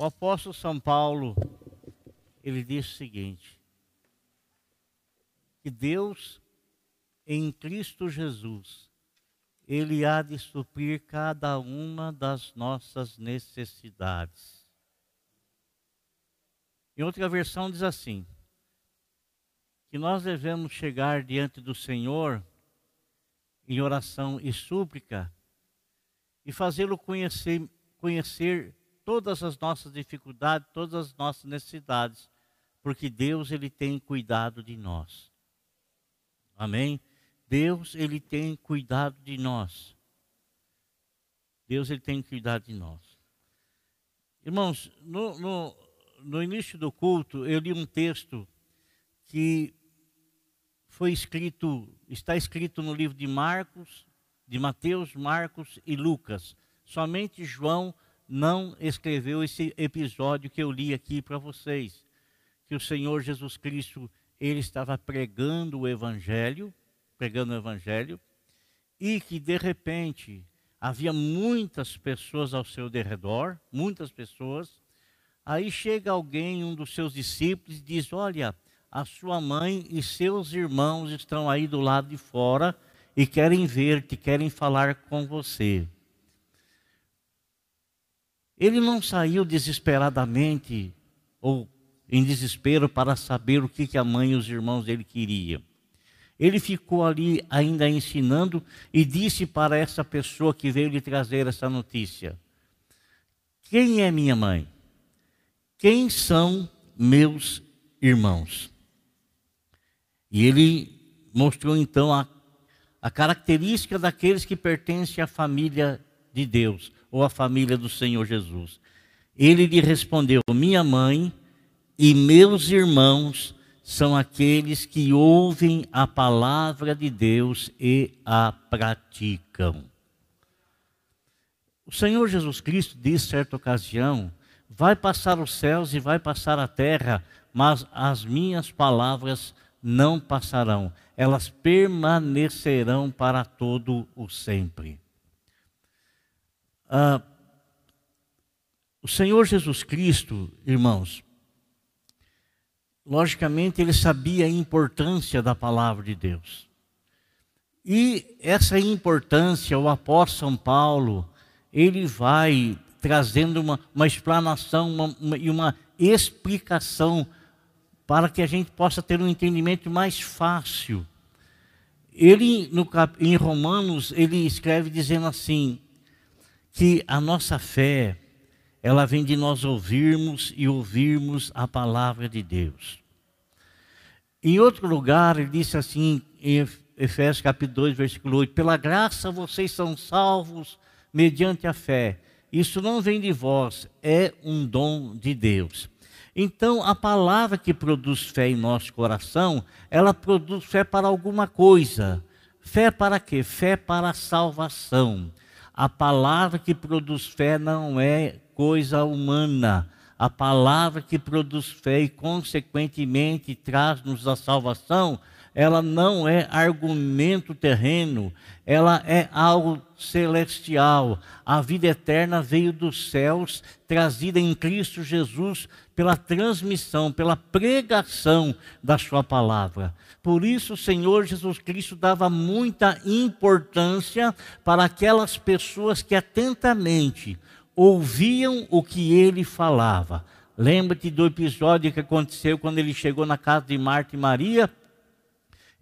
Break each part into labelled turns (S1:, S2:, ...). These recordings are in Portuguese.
S1: O apóstolo São Paulo, ele diz o seguinte: que Deus, em Cristo Jesus, ele há de suprir cada uma das nossas necessidades. Em outra versão diz assim: que nós devemos chegar diante do Senhor em oração e súplica e fazê-lo conhecer, conhecer todas as nossas dificuldades, todas as nossas necessidades, porque Deus ele tem cuidado de nós. Amém? Deus, ele tem cuidado de nós. Deus, ele tem cuidado de nós. Irmãos, no, no, no início do culto, eu li um texto que foi escrito, está escrito no livro de Marcos, de Mateus, Marcos e Lucas. Somente João não escreveu esse episódio que eu li aqui para vocês, que o Senhor Jesus Cristo, ele estava pregando o evangelho, pregando o Evangelho, e que de repente havia muitas pessoas ao seu derredor, muitas pessoas. Aí chega alguém, um dos seus discípulos, e diz: Olha, a sua mãe e seus irmãos estão aí do lado de fora e querem ver-te, querem falar com você. Ele não saiu desesperadamente ou em desespero para saber o que, que a mãe e os irmãos dele queriam. Ele ficou ali ainda ensinando e disse para essa pessoa que veio lhe trazer essa notícia: Quem é minha mãe? Quem são meus irmãos? E ele mostrou então a, a característica daqueles que pertencem à família de Deus ou à família do Senhor Jesus. Ele lhe respondeu: Minha mãe e meus irmãos são aqueles que ouvem a palavra de Deus e a praticam. O Senhor Jesus Cristo disse certa ocasião: Vai passar os céus e vai passar a terra, mas as minhas palavras não passarão, elas permanecerão para todo o sempre. Ah, o Senhor Jesus Cristo, irmãos, logicamente, ele sabia a importância da palavra de Deus. E essa importância, o apóstolo São Paulo, ele vai trazendo uma, uma explanação uma, uma, e uma explicação para que a gente possa ter um entendimento mais fácil. Ele, no, em Romanos, ele escreve dizendo assim, que a nossa fé, ela vem de nós ouvirmos e ouvirmos a palavra de Deus. Em outro lugar, ele disse assim, em Efésios capítulo 2, versículo 8: Pela graça vocês são salvos mediante a fé. Isso não vem de vós, é um dom de Deus. Então, a palavra que produz fé em nosso coração, ela produz fé para alguma coisa. Fé para quê? Fé para a salvação. A palavra que produz fé não é coisa humana a palavra que produz fé e, consequentemente, traz-nos a salvação, ela não é argumento terreno, ela é algo celestial. A vida eterna veio dos céus, trazida em Cristo Jesus pela transmissão, pela pregação da Sua palavra. Por isso, o Senhor Jesus Cristo dava muita importância para aquelas pessoas que atentamente ouviam o que ele falava. Lembra-te do episódio que aconteceu quando ele chegou na casa de Marta e Maria?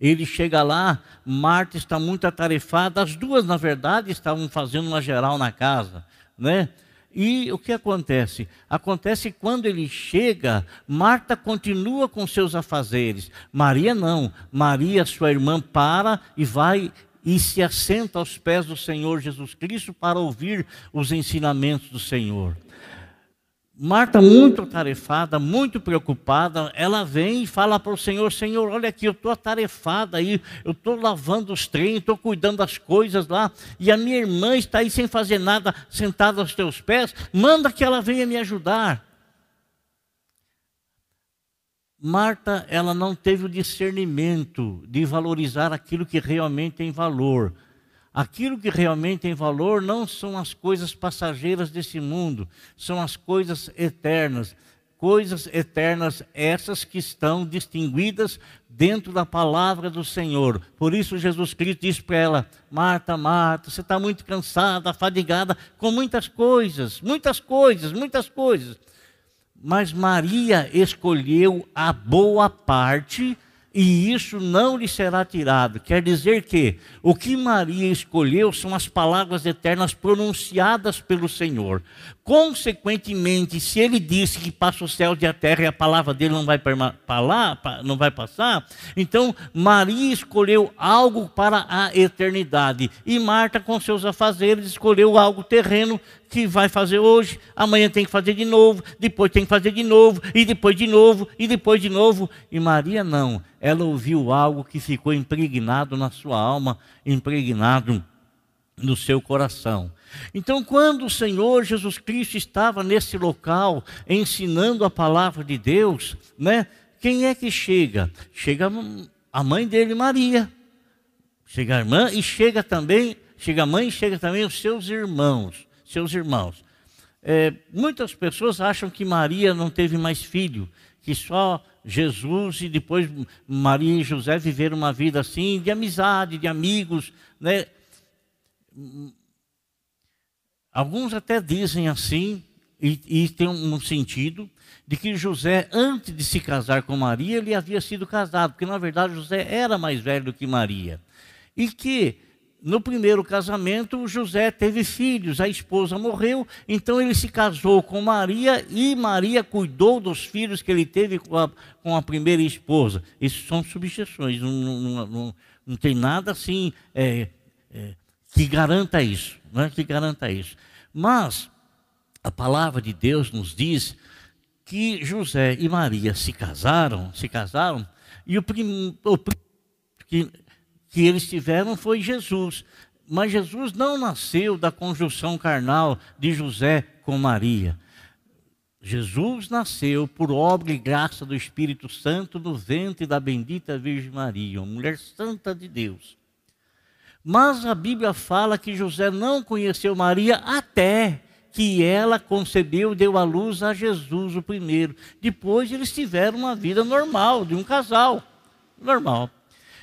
S1: Ele chega lá, Marta está muito atarefada, as duas, na verdade, estavam fazendo uma geral na casa, né? E o que acontece? Acontece quando ele chega, Marta continua com seus afazeres. Maria não. Maria, sua irmã, para e vai e se assenta aos pés do Senhor Jesus Cristo para ouvir os ensinamentos do Senhor. Marta, muito atarefada, muito preocupada, ela vem e fala para o Senhor: Senhor, olha aqui, eu estou atarefada aí, eu estou lavando os trem, estou cuidando das coisas lá, e a minha irmã está aí sem fazer nada, sentada aos teus pés, manda que ela venha me ajudar. Marta, ela não teve o discernimento de valorizar aquilo que realmente tem valor. Aquilo que realmente tem valor não são as coisas passageiras desse mundo, são as coisas eternas. Coisas eternas, essas que estão distinguidas dentro da palavra do Senhor. Por isso, Jesus Cristo disse para ela: Marta, Marta, você está muito cansada, fadigada com muitas coisas, muitas coisas, muitas coisas. Mas Maria escolheu a boa parte e isso não lhe será tirado. Quer dizer que o que Maria escolheu são as palavras eternas pronunciadas pelo Senhor. Consequentemente, se ele disse que passa o céu e a terra e a palavra dele não vai, não vai passar, então Maria escolheu algo para a eternidade. E Marta, com seus afazeres, escolheu algo terreno que vai fazer hoje, amanhã tem que fazer de novo, depois tem que fazer de novo, e depois de novo, e depois de novo. E Maria não, ela ouviu algo que ficou impregnado na sua alma, impregnado no seu coração. Então, quando o Senhor Jesus Cristo estava nesse local ensinando a palavra de Deus, né? Quem é que chega? Chega a mãe dele, Maria. Chega a irmã e chega também, chega a mãe e chega também os seus irmãos seus irmãos. É, muitas pessoas acham que Maria não teve mais filho, que só Jesus e depois Maria e José viveram uma vida assim, de amizade, de amigos, né? Alguns até dizem assim, e, e tem um sentido, de que José, antes de se casar com Maria, ele havia sido casado, porque na verdade José era mais velho do que Maria. E que no primeiro casamento, José teve filhos, a esposa morreu, então ele se casou com Maria e Maria cuidou dos filhos que ele teve com a, com a primeira esposa. Isso são substituições, não, não, não, não tem nada assim é, é, que garanta isso, não é que garanta isso. Mas a palavra de Deus nos diz que José e Maria se casaram, se casaram, e o, prim, o que eles tiveram foi Jesus. Mas Jesus não nasceu da conjunção carnal de José com Maria. Jesus nasceu por obra e graça do Espírito Santo no ventre da bendita Virgem Maria, uma mulher santa de Deus. Mas a Bíblia fala que José não conheceu Maria até que ela concebeu e deu à luz a Jesus o primeiro. Depois eles tiveram uma vida normal, de um casal, normal.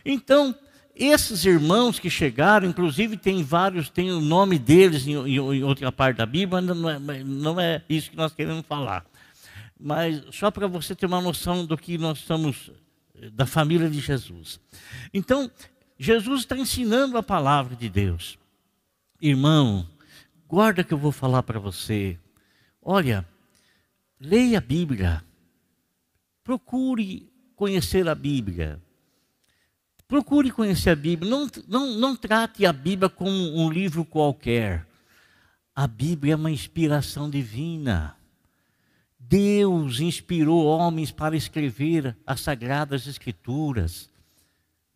S1: Então, esses irmãos que chegaram, inclusive tem vários, tem o nome deles em, em, outra parte da Bíblia, não é, não é, isso que nós queremos falar. Mas só para você ter uma noção do que nós somos, da família de Jesus. Então, Jesus está ensinando a palavra de Deus. Irmão, guarda que eu vou falar para você. Olha, leia a Bíblia. Procure conhecer a Bíblia. Procure conhecer a Bíblia. Não, não, não trate a Bíblia como um livro qualquer. A Bíblia é uma inspiração divina. Deus inspirou homens para escrever as sagradas escrituras.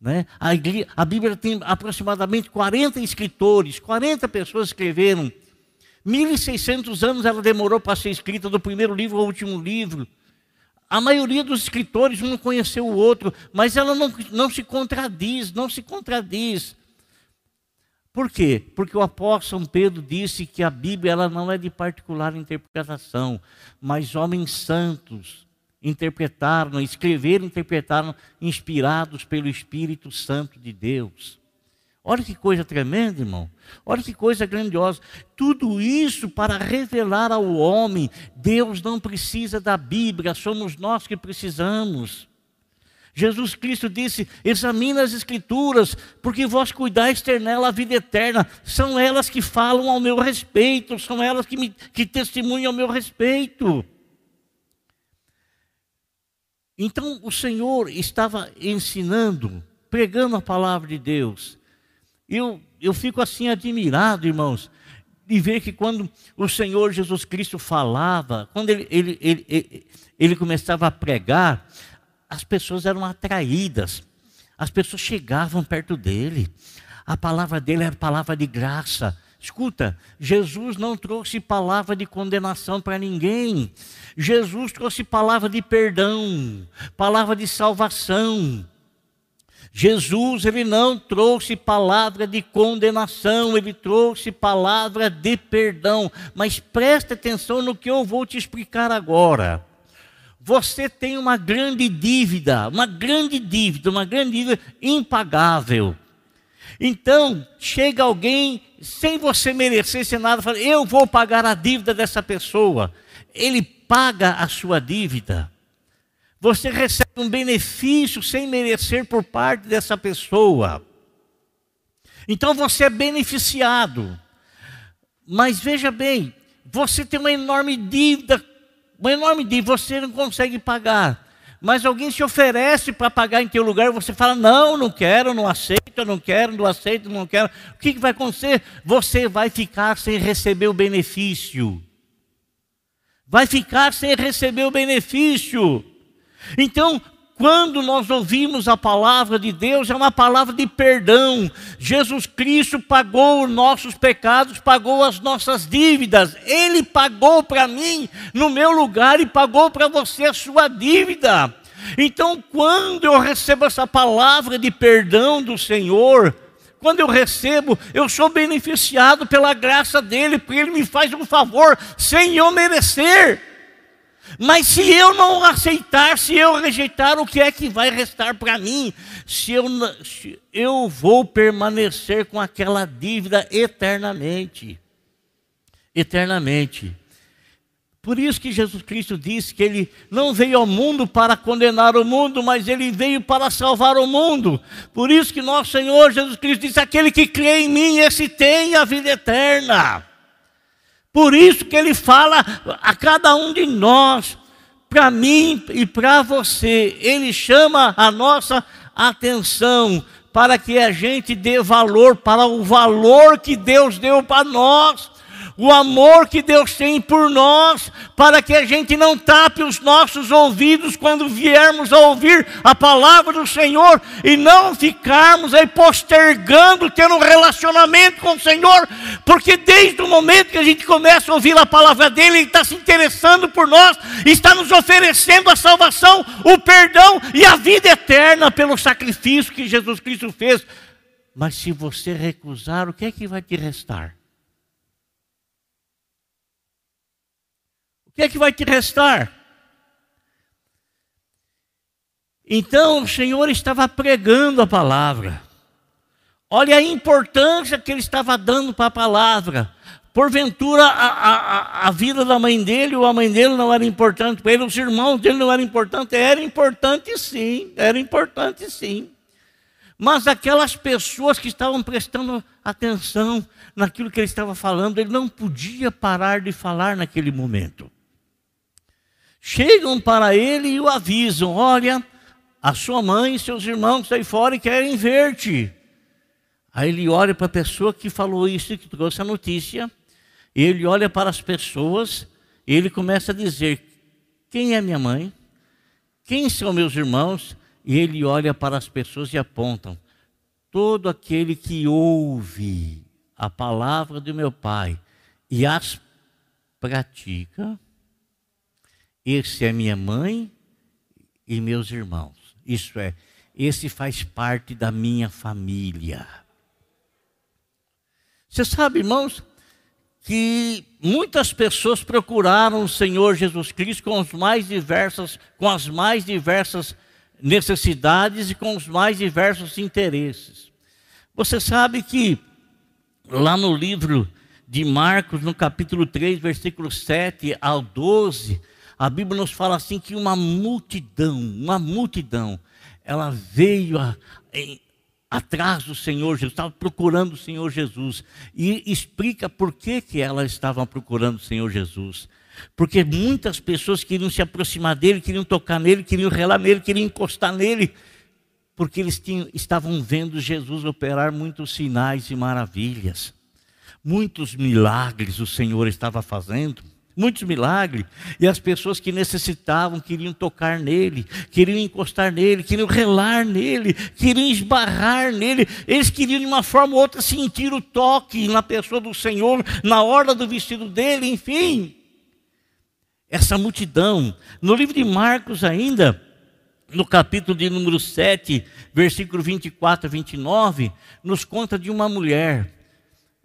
S1: Né? A, igreja, a Bíblia tem aproximadamente 40 escritores, 40 pessoas escreveram. 1.600 anos ela demorou para ser escrita, do primeiro livro ao último livro. A maioria dos escritores um não conheceu o outro, mas ela não, não se contradiz, não se contradiz. Por quê? Porque o apóstolo Pedro disse que a Bíblia ela não é de particular interpretação, mas homens santos interpretaram, escreveram, interpretaram, inspirados pelo Espírito Santo de Deus. Olha que coisa tremenda, irmão. Olha que coisa grandiosa. Tudo isso para revelar ao homem: Deus não precisa da Bíblia, somos nós que precisamos. Jesus Cristo disse: examina as Escrituras, porque vós cuidais ter nela a vida eterna. São elas que falam ao meu respeito, são elas que, me, que testemunham ao meu respeito. Então o Senhor estava ensinando, pregando a palavra de Deus, eu, eu fico assim admirado, irmãos, de ver que quando o Senhor Jesus Cristo falava, quando ele, ele, ele, ele, ele começava a pregar, as pessoas eram atraídas, as pessoas chegavam perto dele, a palavra dele era palavra de graça. Escuta, Jesus não trouxe palavra de condenação para ninguém. Jesus trouxe palavra de perdão, palavra de salvação. Jesus, ele não trouxe palavra de condenação, ele trouxe palavra de perdão. Mas preste atenção no que eu vou te explicar agora. Você tem uma grande dívida, uma grande dívida, uma grande dívida impagável. Então, chega alguém sem você merecer sem nada, fala: "Eu vou pagar a dívida dessa pessoa". Ele paga a sua dívida. Você recebe um benefício sem merecer por parte dessa pessoa. Então você é beneficiado. Mas veja bem, você tem uma enorme dívida, uma enorme dívida, você não consegue pagar. Mas alguém se oferece para pagar em teu lugar e você fala: Não, não quero, não aceito, não quero, não aceito, não quero. O que, que vai acontecer? Você vai ficar sem receber o benefício. Vai ficar sem receber o benefício. Então, quando nós ouvimos a palavra de Deus, é uma palavra de perdão. Jesus Cristo pagou os nossos pecados, pagou as nossas dívidas. Ele pagou para mim no meu lugar e pagou para você a sua dívida. Então, quando eu recebo essa palavra de perdão do Senhor, quando eu recebo, eu sou beneficiado pela graça dele, porque ele me faz um favor sem eu merecer. Mas se eu não aceitar, se eu rejeitar, o que é que vai restar para mim? Se eu, se eu vou permanecer com aquela dívida eternamente. Eternamente. Por isso que Jesus Cristo disse que ele não veio ao mundo para condenar o mundo, mas ele veio para salvar o mundo. Por isso que nosso Senhor Jesus Cristo disse: aquele que crê em mim, esse tem a vida eterna. Por isso que ele fala a cada um de nós, para mim e para você, ele chama a nossa atenção para que a gente dê valor para o valor que Deus deu para nós o amor que Deus tem por nós, para que a gente não tape os nossos ouvidos quando viermos a ouvir a palavra do Senhor e não ficarmos aí postergando ter um relacionamento com o Senhor, porque desde o momento que a gente começa a ouvir a palavra dele, ele está se interessando por nós, está nos oferecendo a salvação, o perdão e a vida eterna pelo sacrifício que Jesus Cristo fez. Mas se você recusar, o que é que vai te restar? Que é que vai te restar? Então o Senhor estava pregando a palavra. Olha a importância que ele estava dando para a palavra. Porventura, a, a, a vida da mãe dele ou a mãe dele não era importante para ele, os irmãos dele não eram importantes. Era importante sim, era importante sim. Mas aquelas pessoas que estavam prestando atenção naquilo que ele estava falando, ele não podia parar de falar naquele momento chegam para ele e o avisam: Olha, a sua mãe e seus irmãos aí fora e querem ver-te. Aí ele olha para a pessoa que falou isso, que trouxe a notícia, ele olha para as pessoas ele começa a dizer: Quem é minha mãe? Quem são meus irmãos? E ele olha para as pessoas e apontam: Todo aquele que ouve a palavra do meu Pai e as pratica, esse é minha mãe e meus irmãos. Isso é, esse faz parte da minha família. Você sabe, irmãos, que muitas pessoas procuraram o Senhor Jesus Cristo com as mais diversas, com as mais diversas necessidades e com os mais diversos interesses. Você sabe que lá no livro de Marcos, no capítulo 3, versículo 7 ao 12, a Bíblia nos fala assim que uma multidão, uma multidão, ela veio a, em, atrás do Senhor Jesus, estava procurando o Senhor Jesus. E explica por que, que elas estavam procurando o Senhor Jesus. Porque muitas pessoas queriam se aproximar dele, queriam tocar nele, queriam relar nele, queriam encostar nele, porque eles tinham, estavam vendo Jesus operar muitos sinais e maravilhas. Muitos milagres o Senhor estava fazendo muitos milagres, e as pessoas que necessitavam queriam tocar nele, queriam encostar nele, queriam relar nele, queriam esbarrar nele, eles queriam de uma forma ou outra sentir o toque na pessoa do Senhor, na hora do vestido dele, enfim. Essa multidão, no livro de Marcos ainda, no capítulo de número 7, versículo 24 a 29, nos conta de uma mulher.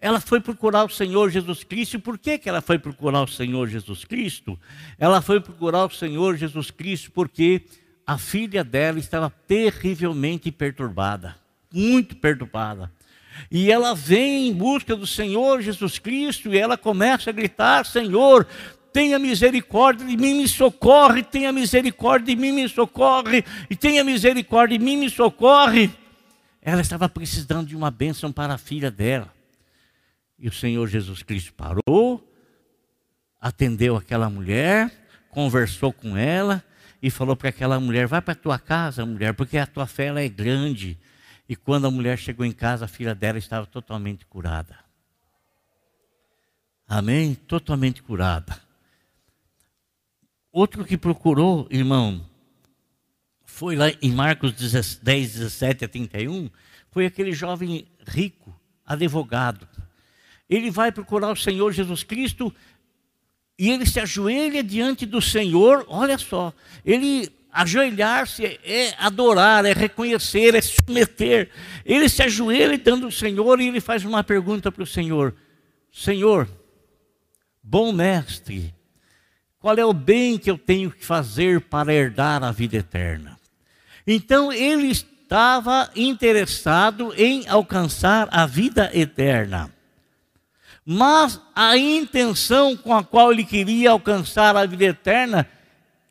S1: Ela foi procurar o Senhor Jesus Cristo. Por que, que ela foi procurar o Senhor Jesus Cristo? Ela foi procurar o Senhor Jesus Cristo porque a filha dela estava terrivelmente perturbada, muito perturbada. E ela vem em busca do Senhor Jesus Cristo e ela começa a gritar: Senhor, tenha misericórdia de mim, me socorre, tenha misericórdia de mim, me socorre, e tenha misericórdia de mim, me socorre. Ela estava precisando de uma bênção para a filha dela. E o Senhor Jesus Cristo parou, atendeu aquela mulher, conversou com ela e falou para aquela mulher: Vai para tua casa, mulher, porque a tua fé é grande. E quando a mulher chegou em casa, a filha dela estava totalmente curada. Amém? Totalmente curada. Outro que procurou, irmão, foi lá em Marcos 10, 17 a 31, foi aquele jovem rico, advogado. Ele vai procurar o Senhor Jesus Cristo e ele se ajoelha diante do Senhor, olha só, ele ajoelhar-se é adorar, é reconhecer, é submeter. Ele se ajoelha diante do Senhor e ele faz uma pergunta para o Senhor: Senhor, bom mestre, qual é o bem que eu tenho que fazer para herdar a vida eterna? Então ele estava interessado em alcançar a vida eterna. Mas a intenção com a qual ele queria alcançar a vida eterna,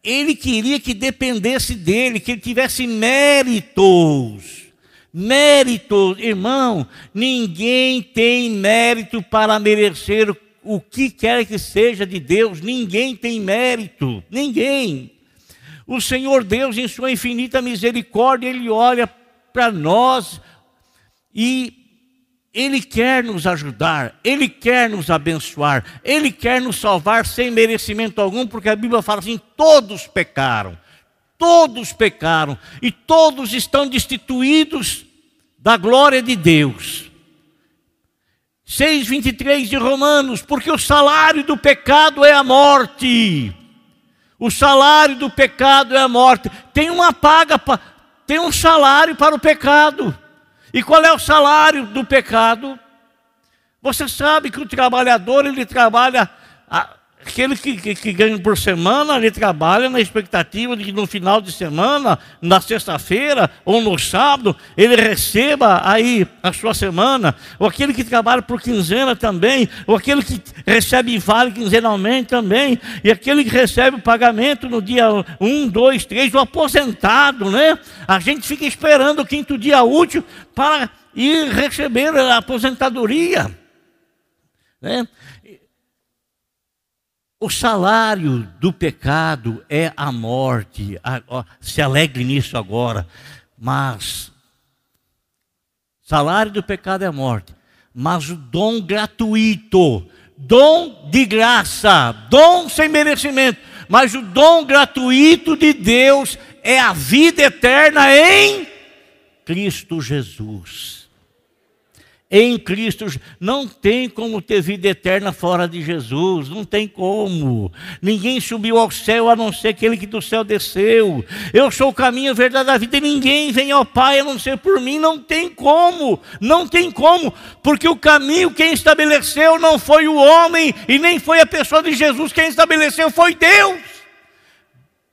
S1: ele queria que dependesse dele, que ele tivesse méritos. Méritos, irmão, ninguém tem mérito para merecer o que quer que seja de Deus, ninguém tem mérito, ninguém. O Senhor Deus, em Sua infinita misericórdia, Ele olha para nós e Ele quer nos ajudar, Ele quer nos abençoar, Ele quer nos salvar sem merecimento algum, porque a Bíblia fala assim: todos pecaram, todos pecaram e todos estão destituídos da glória de Deus. 6,23 de Romanos, porque o salário do pecado é a morte. O salário do pecado é a morte. Tem uma paga, tem um salário para o pecado. E qual é o salário do pecado? Você sabe que o trabalhador ele trabalha Aquele que, que, que, ganha por semana, ele trabalha na expectativa de que no final de semana, na sexta-feira ou no sábado, ele receba aí a sua semana. Ou aquele que trabalha por quinzena também, ou aquele que recebe vale quinzenalmente também, e aquele que recebe o pagamento no dia um, dois, três, o aposentado, né? A gente fica esperando o quinto dia útil para ir receber a aposentadoria. Né? O salário do pecado é a morte. Se alegre nisso agora. Mas, salário do pecado é a morte. Mas o dom gratuito, dom de graça, dom sem merecimento, mas o dom gratuito de Deus é a vida eterna em Cristo Jesus em Cristo. Não tem como ter vida eterna fora de Jesus, não tem como. Ninguém subiu ao céu a não ser aquele que do céu desceu. Eu sou o caminho, a verdade da vida, e ninguém vem ao Pai a não ser por mim. Não tem como, não tem como, porque o caminho quem estabeleceu não foi o homem e nem foi a pessoa de Jesus, quem estabeleceu foi Deus.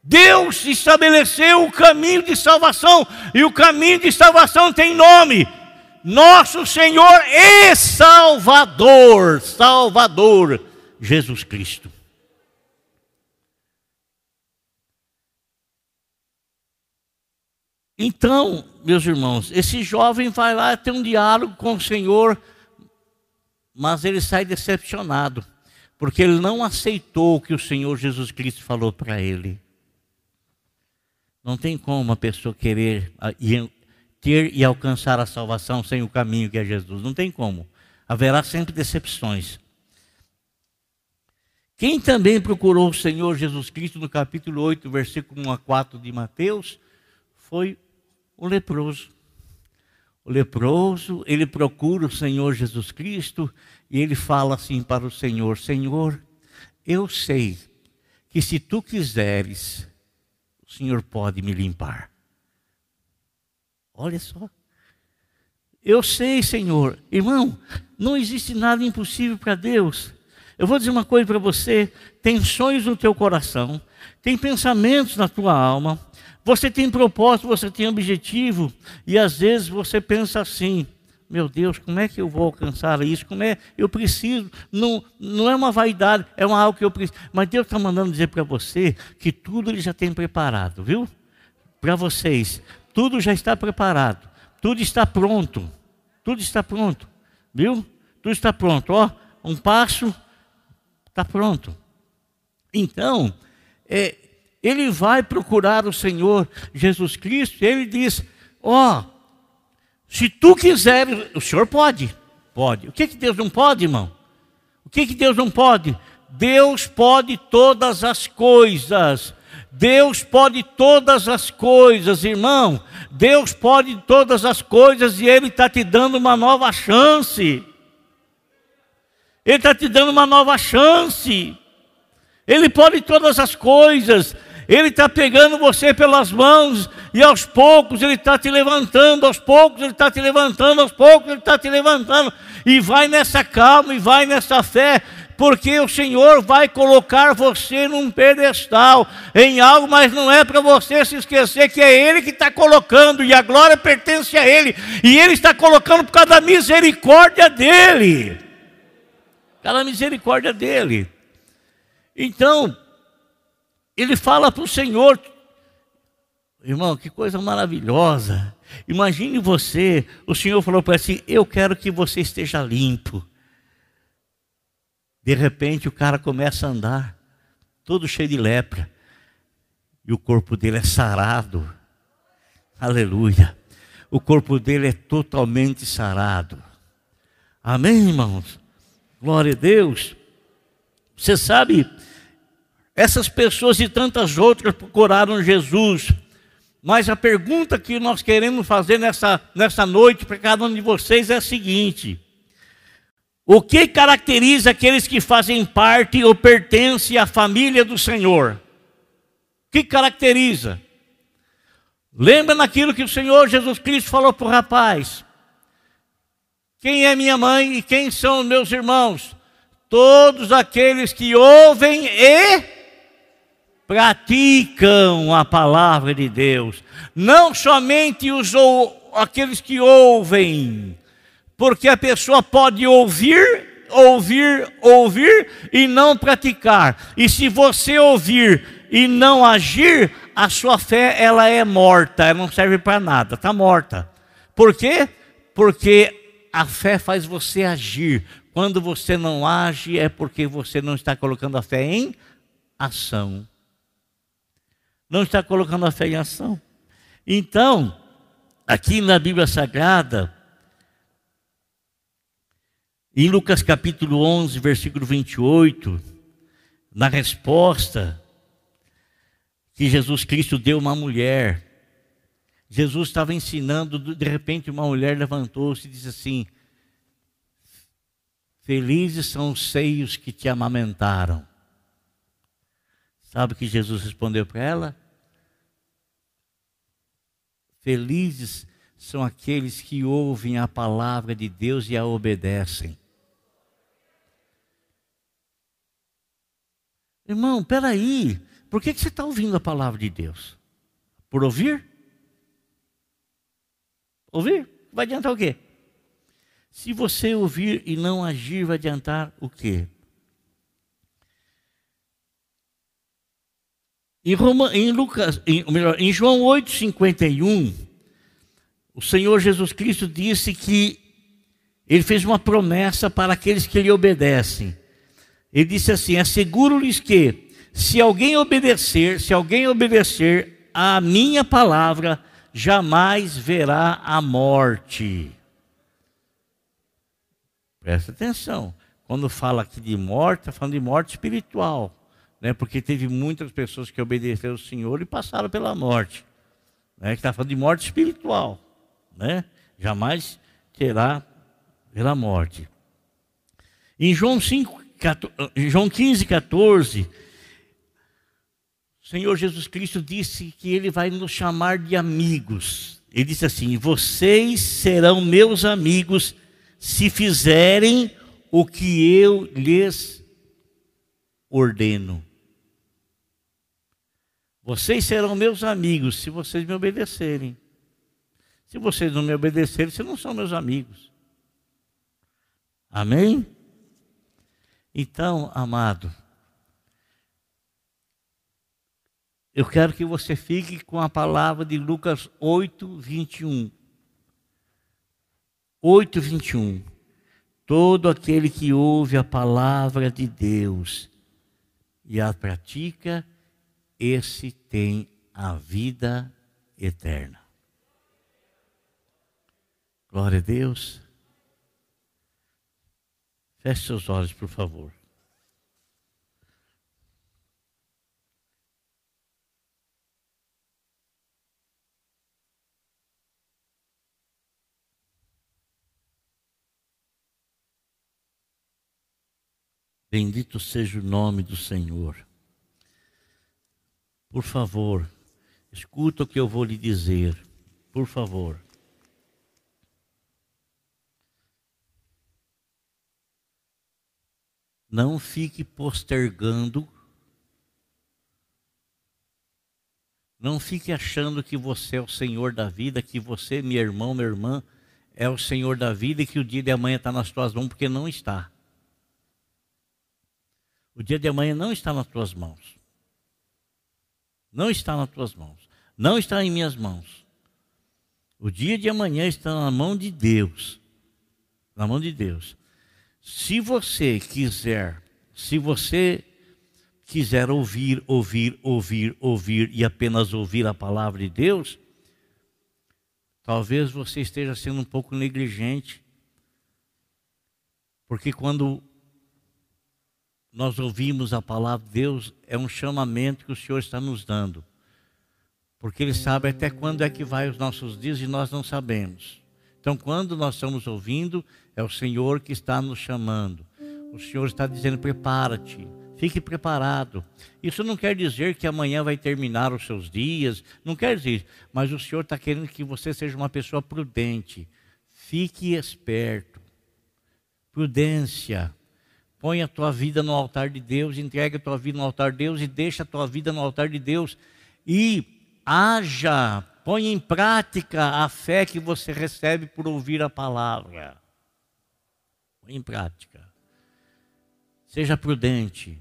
S1: Deus estabeleceu o caminho de salvação, e o caminho de salvação tem nome: nosso Senhor e Salvador, Salvador, Jesus Cristo. Então, meus irmãos, esse jovem vai lá ter um diálogo com o Senhor, mas ele sai decepcionado, porque ele não aceitou o que o Senhor Jesus Cristo falou para ele. Não tem como uma pessoa querer ter e alcançar a salvação sem o caminho que é Jesus. Não tem como. Haverá sempre decepções. Quem também procurou o Senhor Jesus Cristo no capítulo 8, versículo 1 a 4 de Mateus, foi o leproso. O leproso, ele procura o Senhor Jesus Cristo e ele fala assim para o Senhor: Senhor, eu sei que se tu quiseres, o Senhor pode me limpar. Olha só. Eu sei, Senhor. Irmão, não existe nada impossível para Deus. Eu vou dizer uma coisa para você: tem sonhos no teu coração, tem pensamentos na tua alma, você tem propósito, você tem objetivo, e às vezes você pensa assim: meu Deus, como é que eu vou alcançar isso? Como é? Eu preciso. Não, não é uma vaidade, é uma algo que eu preciso. Mas Deus está mandando dizer para você que tudo Ele já tem preparado, viu? Para vocês, tudo já está preparado, tudo está pronto, tudo está pronto, viu? Tudo está pronto. Ó, um passo Está pronto. Então, é, ele vai procurar o Senhor Jesus Cristo, e ele diz: Ó, se tu quiseres, o Senhor pode, pode. O que, que Deus não pode, irmão? O que, que Deus não pode? Deus pode todas as coisas. Deus pode todas as coisas, irmão. Deus pode todas as coisas e Ele está te dando uma nova chance. Ele está te dando uma nova chance. Ele pode todas as coisas. Ele está pegando você pelas mãos e aos poucos Ele está te levantando, aos poucos Ele está te levantando, aos poucos Ele está te levantando. E vai nessa calma e vai nessa fé, porque o Senhor vai colocar você num pedestal, em algo, mas não é para você se esquecer que é Ele que está colocando, e a glória pertence a Ele, e Ele está colocando por causa da misericórdia dEle pela misericórdia dele. Então, ele fala para o Senhor, irmão, que coisa maravilhosa. Imagine você, o Senhor falou para ele assim: Eu quero que você esteja limpo. De repente o cara começa a andar, todo cheio de lepra, e o corpo dele é sarado. Aleluia. O corpo dele é totalmente sarado. Amém, irmãos? Glória a Deus. Você sabe, essas pessoas e tantas outras procuraram Jesus. Mas a pergunta que nós queremos fazer nessa, nessa noite para cada um de vocês é a seguinte: O que caracteriza aqueles que fazem parte ou pertencem à família do Senhor? O que caracteriza? Lembra naquilo que o Senhor Jesus Cristo falou para o rapaz: quem é minha mãe e quem são meus irmãos? Todos aqueles que ouvem e praticam a palavra de Deus. Não somente os aqueles que ouvem, porque a pessoa pode ouvir, ouvir, ouvir e não praticar. E se você ouvir e não agir, a sua fé ela é morta, ela não serve para nada, está morta. Por quê? Porque a fé faz você agir. Quando você não age, é porque você não está colocando a fé em ação. Não está colocando a fé em ação. Então, aqui na Bíblia Sagrada, em Lucas capítulo 11, versículo 28, na resposta que Jesus Cristo deu uma mulher, Jesus estava ensinando, de repente uma mulher levantou-se e disse assim: Felizes são os seios que te amamentaram. Sabe o que Jesus respondeu para ela? Felizes são aqueles que ouvem a palavra de Deus e a obedecem. Irmão, peraí, por que, que você está ouvindo a palavra de Deus? Por ouvir? Ouvir? Vai adiantar o quê? Se você ouvir e não agir, vai adiantar o quê? Em, Roma, em, Lucas, em, melhor, em João 8,51, o Senhor Jesus Cristo disse que ele fez uma promessa para aqueles que lhe obedecem. Ele disse assim: Asseguro-lhes que, se alguém obedecer, se alguém obedecer à minha palavra, jamais verá a morte. Presta atenção. Quando fala aqui de morte, está falando de morte espiritual. Né? Porque teve muitas pessoas que obedeceram ao Senhor e passaram pela morte. Né? Está falando de morte espiritual. Né? Jamais terá pela morte. Em João, 5, 14, João 15, 14, Senhor Jesus Cristo disse que Ele vai nos chamar de amigos. ele diz assim: Vocês serão meus amigos se fizerem o que eu lhes ordeno. Vocês serão meus amigos se vocês me obedecerem. Se vocês não me obedecerem, vocês não são meus amigos. Amém? Então, amado, eu quero que você fique com a palavra de Lucas 8, 21. 8, 21. Todo aquele que ouve a palavra de Deus e a pratica, esse tem a vida eterna. Glória a Deus. Feche seus olhos, por favor. Bendito seja o nome do Senhor. Por favor, escuta o que eu vou lhe dizer. Por favor. Não fique postergando. Não fique achando que você é o Senhor da vida, que você, meu irmão, minha irmã, é o Senhor da vida e que o dia de amanhã está nas tuas mãos, porque não está. O dia de amanhã não está nas tuas mãos. Não está nas tuas mãos. Não está em minhas mãos. O dia de amanhã está na mão de Deus. Na mão de Deus. Se você quiser, se você quiser ouvir, ouvir, ouvir, ouvir e apenas ouvir a palavra de Deus, talvez você esteja sendo um pouco negligente. Porque quando nós ouvimos a palavra de Deus, é um chamamento que o Senhor está nos dando. Porque Ele sabe até quando é que vai os nossos dias e nós não sabemos. Então, quando nós estamos ouvindo, é o Senhor que está nos chamando. O Senhor está dizendo: prepara-te, fique preparado. Isso não quer dizer que amanhã vai terminar os seus dias, não quer dizer, mas o Senhor está querendo que você seja uma pessoa prudente. Fique esperto. Prudência. Põe a tua vida no altar de Deus, entrega a tua vida no altar de Deus e deixa a tua vida no altar de Deus. E haja, põe em prática a fé que você recebe por ouvir a palavra. Põe em prática. Seja prudente.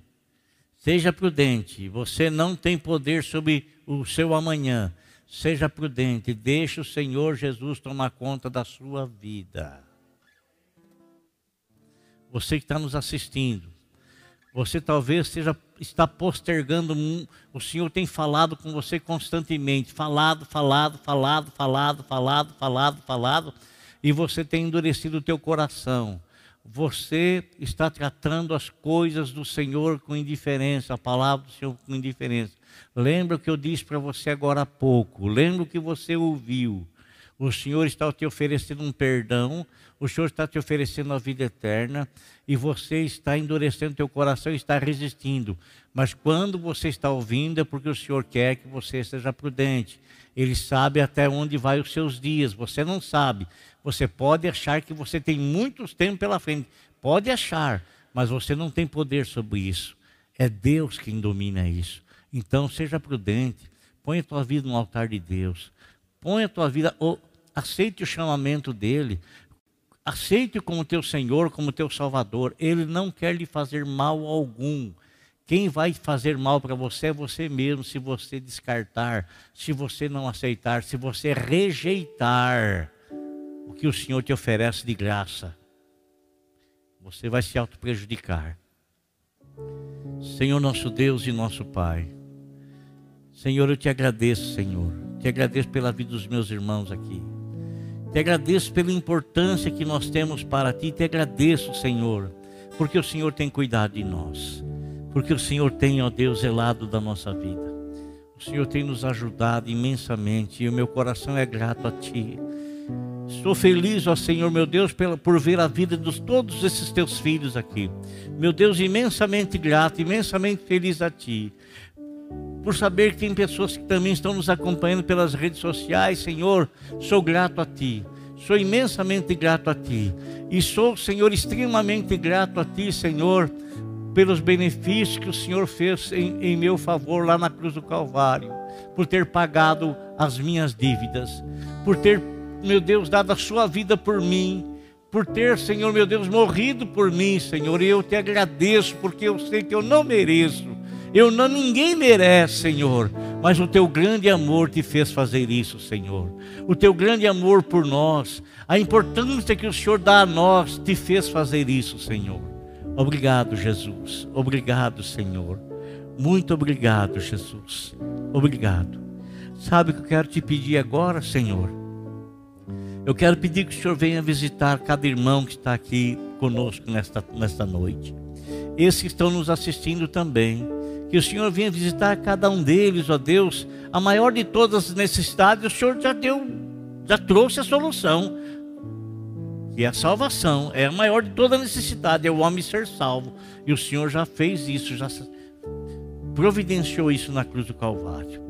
S1: Seja prudente. Você não tem poder sobre o seu amanhã. Seja prudente. Deixe o Senhor Jesus tomar conta da sua vida você que está nos assistindo, você talvez esteja, está postergando, o Senhor tem falado com você constantemente, falado, falado, falado, falado, falado, falado, falado, e você tem endurecido o teu coração. Você está tratando as coisas do Senhor com indiferença, a palavra do Senhor com indiferença. Lembra o que eu disse para você agora há pouco, lembra o que você ouviu. O Senhor está te oferecendo um perdão, o Senhor está te oferecendo a vida eterna e você está endurecendo teu coração e está resistindo. Mas quando você está ouvindo é porque o Senhor quer que você seja prudente. Ele sabe até onde vai os seus dias. Você não sabe. Você pode achar que você tem muitos tempos pela frente. Pode achar, mas você não tem poder sobre isso. É Deus quem domina isso. Então seja prudente. Põe a tua vida no altar de Deus. Põe a tua vida, aceite o chamamento dele. Aceite como teu Senhor, como teu Salvador. Ele não quer lhe fazer mal algum. Quem vai fazer mal para você é você mesmo, se você descartar, se você não aceitar, se você rejeitar que o Senhor te oferece de graça. Você vai se auto-prejudicar. Senhor nosso Deus e nosso Pai. Senhor, eu te agradeço, Senhor. Te agradeço pela vida dos meus irmãos aqui. Te agradeço pela importância que nós temos para ti. Te agradeço, Senhor, porque o Senhor tem cuidado de nós. Porque o Senhor tem, ó Deus, zelado da nossa vida. O Senhor tem nos ajudado imensamente e o meu coração é grato a ti. Estou feliz, ó Senhor, meu Deus, por ver a vida de todos esses teus filhos aqui. Meu Deus, imensamente grato, imensamente feliz a ti por saber que tem pessoas que também estão nos acompanhando pelas redes sociais. Senhor, sou grato a Ti. Sou imensamente grato a Ti. E sou, Senhor, extremamente grato a Ti, Senhor, pelos benefícios que o Senhor fez em, em meu favor lá na cruz do Calvário. Por ter pagado as minhas dívidas. Por ter, meu Deus, dado a Sua vida por mim por ter, Senhor meu Deus, morrido por mim, Senhor, e eu te agradeço porque eu sei que eu não mereço, eu não, ninguém merece, Senhor, mas o teu grande amor te fez fazer isso, Senhor. O teu grande amor por nós, a importância que o Senhor dá a nós, te fez fazer isso, Senhor. Obrigado, Jesus. Obrigado, Senhor. Muito obrigado, Jesus. Obrigado. Sabe o que eu quero te pedir agora, Senhor? Eu quero pedir que o Senhor venha visitar cada irmão que está aqui conosco nesta, nesta noite. Esses que estão nos assistindo também que o Senhor venha visitar cada um deles, ó Deus. A maior de todas as necessidades, o Senhor já deu, já trouxe a solução. E a salvação é a maior de toda necessidade, é o homem ser salvo. E o Senhor já fez isso, já providenciou isso na cruz do Calvário.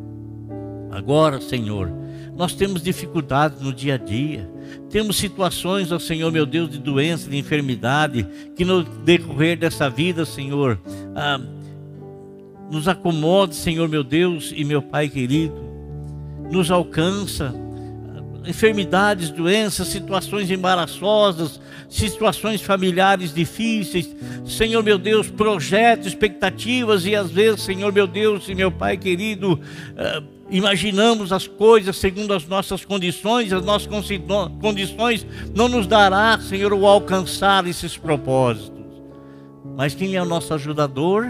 S1: Agora, Senhor, nós temos dificuldades no dia a dia. Temos situações, ó Senhor, meu Deus, de doença, de enfermidade, que no decorrer dessa vida, Senhor, ah, nos acomode, Senhor meu Deus e meu Pai querido, nos alcança. Enfermidades, doenças, situações embaraçosas, situações familiares difíceis, Senhor meu Deus, projetos, expectativas, e às vezes, Senhor meu Deus e meu Pai querido, uh, imaginamos as coisas segundo as nossas condições, as nossas condições não nos dará, Senhor, o alcançar esses propósitos. Mas quem é o nosso ajudador?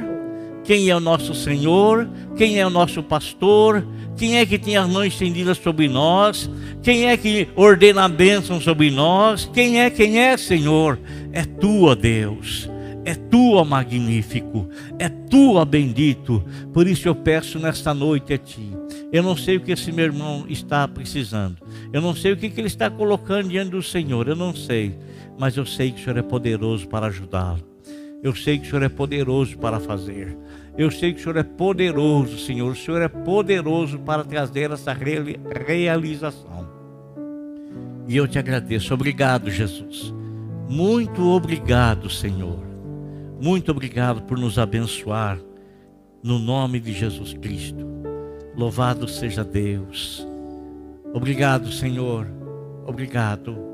S1: quem é o nosso Senhor, quem é o nosso pastor, quem é que tem as mãos estendidas sobre nós, quem é que ordena a bênção sobre nós, quem é, quem é, Senhor? É tua, Deus. É tua, magnífico. É tua, bendito. Por isso eu peço nesta noite a ti. Eu não sei o que esse meu irmão está precisando. Eu não sei o que ele está colocando diante do Senhor. Eu não sei. Mas eu sei que o Senhor é poderoso para ajudá-lo. Eu sei que o Senhor é poderoso para fazer. Eu sei que o Senhor é poderoso, Senhor. O Senhor é poderoso para trazer essa realização. E eu te agradeço. Obrigado, Jesus. Muito obrigado, Senhor. Muito obrigado por nos abençoar. No nome de Jesus Cristo. Louvado seja Deus. Obrigado, Senhor. Obrigado.